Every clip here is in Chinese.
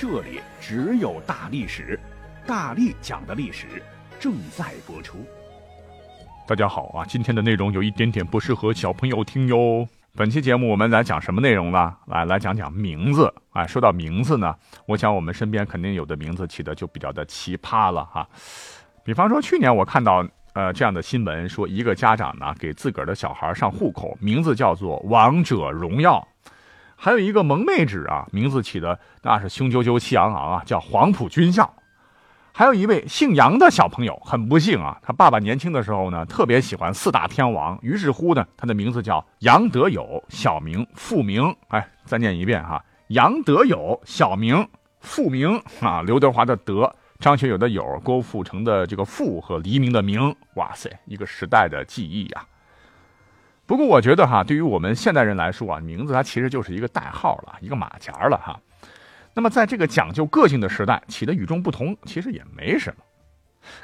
这里只有大历史，大力讲的历史正在播出。大家好啊，今天的内容有一点点不适合小朋友听哟。本期节目我们来讲什么内容呢？来来讲讲名字。哎，说到名字呢，我想我们身边肯定有的名字起的就比较的奇葩了哈。比方说去年我看到呃这样的新闻，说一个家长呢给自个儿的小孩上户口，名字叫做王者荣耀。还有一个萌妹纸啊，名字起的那是雄赳赳气昂昂啊，叫黄埔军校。还有一位姓杨的小朋友，很不幸啊，他爸爸年轻的时候呢，特别喜欢四大天王，于是乎呢，他的名字叫杨德友，小名傅明。哎，再念一遍哈，杨德友，小名傅明啊，刘德华的德，张学友的友，郭富城的这个富和黎明的明，哇塞，一个时代的记忆呀。不过我觉得哈，对于我们现代人来说啊，名字它其实就是一个代号了，一个马甲了哈。那么在这个讲究个性的时代，起的与众不同，其实也没什么。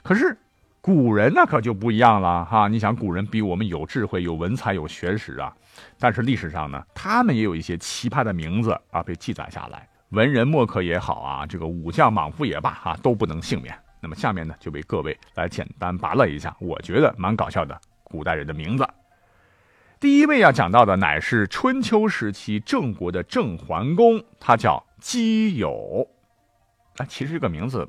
可是古人那可就不一样了哈。你想，古人比我们有智慧、有文采、有学识啊。但是历史上呢，他们也有一些奇葩的名字啊，被记载下来。文人墨客也好啊，这个武将莽夫也罢哈，都不能幸免。那么下面呢，就为各位来简单拔了一下，我觉得蛮搞笑的古代人的名字。第一位要讲到的乃是春秋时期郑国的郑桓公，他叫姬友。啊，其实这个名字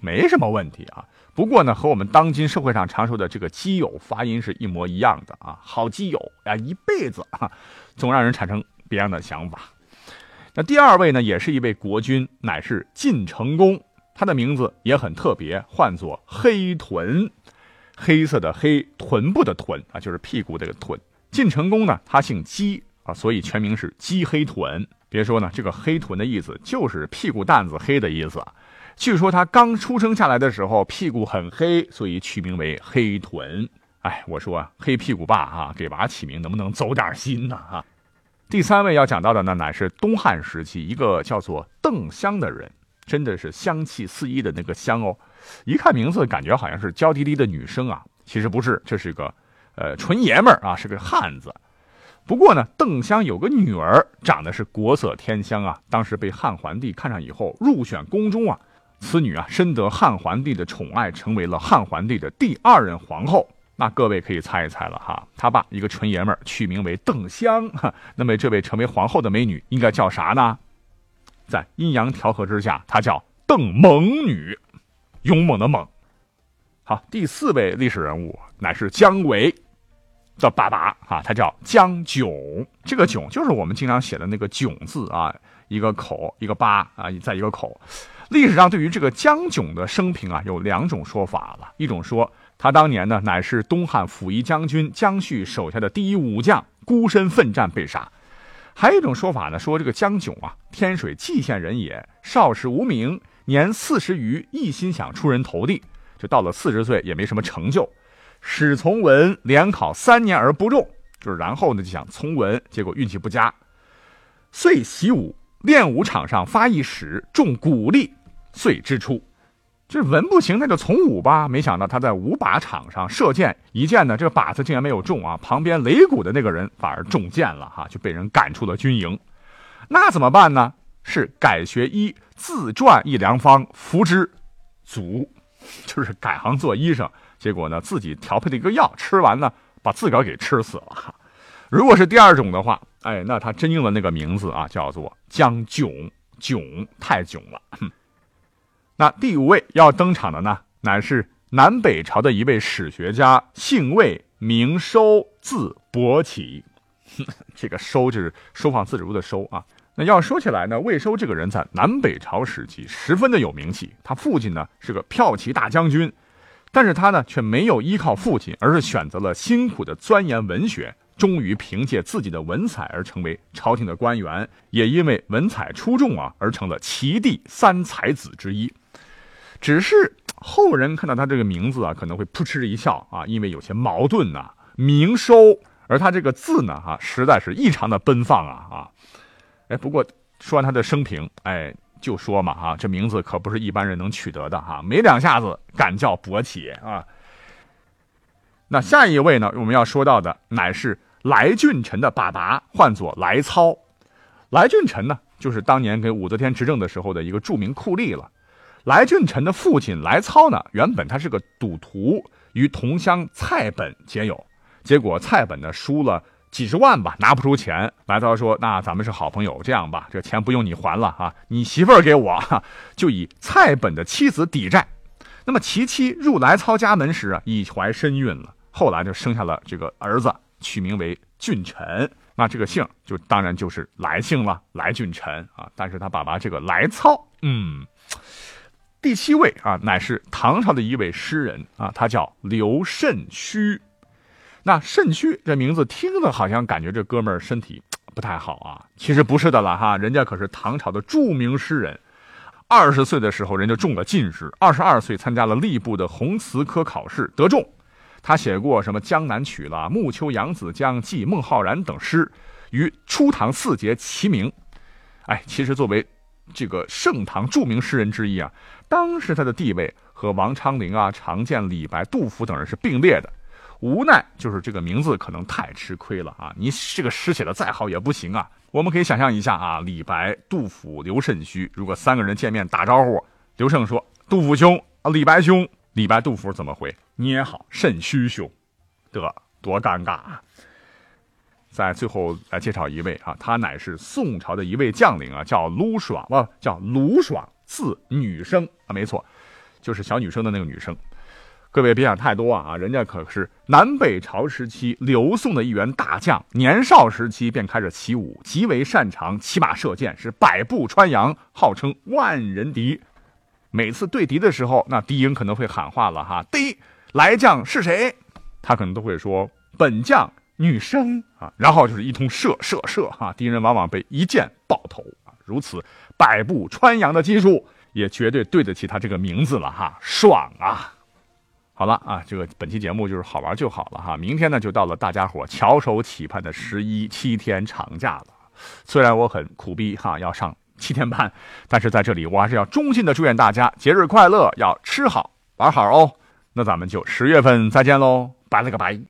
没什么问题啊。不过呢，和我们当今社会上常说的这个基友发音是一模一样的啊。好基友啊，一辈子啊，总让人产生别样的想法。那第二位呢，也是一位国君，乃是晋成公，他的名字也很特别，唤作黑臀，黑色的黑，臀部的臀啊，就是屁股这个臀。晋成公呢，他姓姬啊，所以全名是姬黑臀。别说呢，这个黑臀的意思就是屁股蛋子黑的意思。据说他刚出生下来的时候屁股很黑，所以取名为黑臀。哎，我说啊，黑屁股爸啊，给娃起名能不能走点心呢？哈。第三位要讲到的呢，乃是东汉时期一个叫做邓香的人，真的是香气四溢的那个香哦。一看名字，感觉好像是娇滴滴的女生啊，其实不是，这是一个。呃，纯爷们儿啊，是个汉子。不过呢，邓香有个女儿，长得是国色天香啊。当时被汉桓帝看上以后，入选宫中啊。此女啊，深得汉桓帝的宠爱，成为了汉桓帝的第二任皇后。那各位可以猜一猜了哈，他爸一个纯爷们儿，取名为邓香。那么这位成为皇后的美女，应该叫啥呢？在阴阳调和之下，她叫邓猛女，勇猛的猛。好，第四位历史人物乃是姜维。的爸爸啊，他叫江炯，这个炯就是我们经常写的那个炯字啊，一个口一个八啊，在一个口。历史上对于这个江炯的生平啊，有两种说法了。一种说他当年呢，乃是东汉辅夷将军姜绪手下的第一武将，孤身奋战被杀。还有一种说法呢，说这个江炯啊，天水蓟县人也，少时无名，年四十余，一心想出人头地，就到了四十岁也没什么成就。史从文连考三年而不中，就是然后呢就想从文，结果运气不佳，遂习武，练武场上发一矢中鼓励，遂之出。这文不行，那就从武吧。没想到他在武靶场上射箭，一箭呢这个靶子竟然没有中啊，旁边擂鼓的那个人反而中箭了哈，就被人赶出了军营。那怎么办呢？是改学医，自撰一良方服之，足，就是改行做医生。结果呢，自己调配的一个药，吃完呢，把自个儿给吃死了。如果是第二种的话，哎，那他真应了那个名字啊，叫做江囧，囧太囧了。那第五位要登场的呢，乃是南北朝的一位史学家，姓魏，名收，字伯起。这个收就是收放自如的收啊。那要说起来呢，魏收这个人在南北朝时期十分的有名气，他父亲呢是个骠骑大将军。但是他呢，却没有依靠父亲，而是选择了辛苦的钻研文学，终于凭借自己的文采而成为朝廷的官员，也因为文采出众啊，而成了齐地三才子之一。只是后人看到他这个名字啊，可能会扑哧一笑啊，因为有些矛盾呐。明收，而他这个字呢，哈，实在是异常的奔放啊啊！不过说完他的生平，哎，就说嘛哈，这名字可不是一般人能取得的哈，没两下子敢叫勃起啊。那下一位呢，我们要说到的乃是来俊臣的爸爸，唤作来操。来俊臣呢，就是当年给武则天执政的时候的一个著名酷吏了。来俊臣的父亲来操呢，原本他是个赌徒，与同乡蔡本结友。结果蔡本呢输了几十万吧，拿不出钱。来操说：“那咱们是好朋友，这样吧，这钱不用你还了啊，你媳妇儿给我，就以蔡本的妻子抵债。那么其妻入来操家门时啊，已怀身孕了，后来就生下了这个儿子，取名为俊臣。那这个姓就当然就是来姓了，来俊臣啊。但是他爸爸这个来操，嗯，第七位啊，乃是唐朝的一位诗人啊，他叫刘慎虚。”那肾虚这名字听着好像感觉这哥们儿身体不太好啊，其实不是的了哈，人家可是唐朝的著名诗人，二十岁的时候人就中了进士，二十二岁参加了吏部的弘词科考试得中，他写过什么《江南曲》了，《暮秋扬子江》《寄孟浩然》等诗，与初唐四杰齐名。哎，其实作为这个盛唐著名诗人之一啊，当时他的地位和王昌龄啊、常见、李白、杜甫等人是并列的。无奈就是这个名字可能太吃亏了啊！你这个诗写的再好也不行啊。我们可以想象一下啊，李白、杜甫、刘慎虚，如果三个人见面打招呼，刘胜说：“杜甫兄啊，李白兄。”李白、杜甫怎么回？你也好，慎虚兄，得多尴尬啊！在最后来介绍一位啊，他乃是宋朝的一位将领啊，叫卢爽啊，叫卢爽，字女生啊，没错，就是小女生的那个女生。各位别想太多啊！人家可是南北朝时期刘宋的一员大将，年少时期便开始起舞，极为擅长骑马射箭，是百步穿杨，号称万人敌。每次对敌的时候，那敌营可能会喊话了哈：“第一来将是谁？”他可能都会说：“本将女生啊。”然后就是一通射射射哈，敌人往往被一箭爆头啊！如此百步穿杨的技术，也绝对对得起他这个名字了哈，爽啊！好了啊，这个本期节目就是好玩就好了哈。明天呢，就到了大家伙翘首企盼的十一七天长假了。虽然我很苦逼哈，要上七天班，但是在这里我还是要衷心的祝愿大家节日快乐，要吃好玩好哦。那咱们就十月份再见喽，拜了个拜。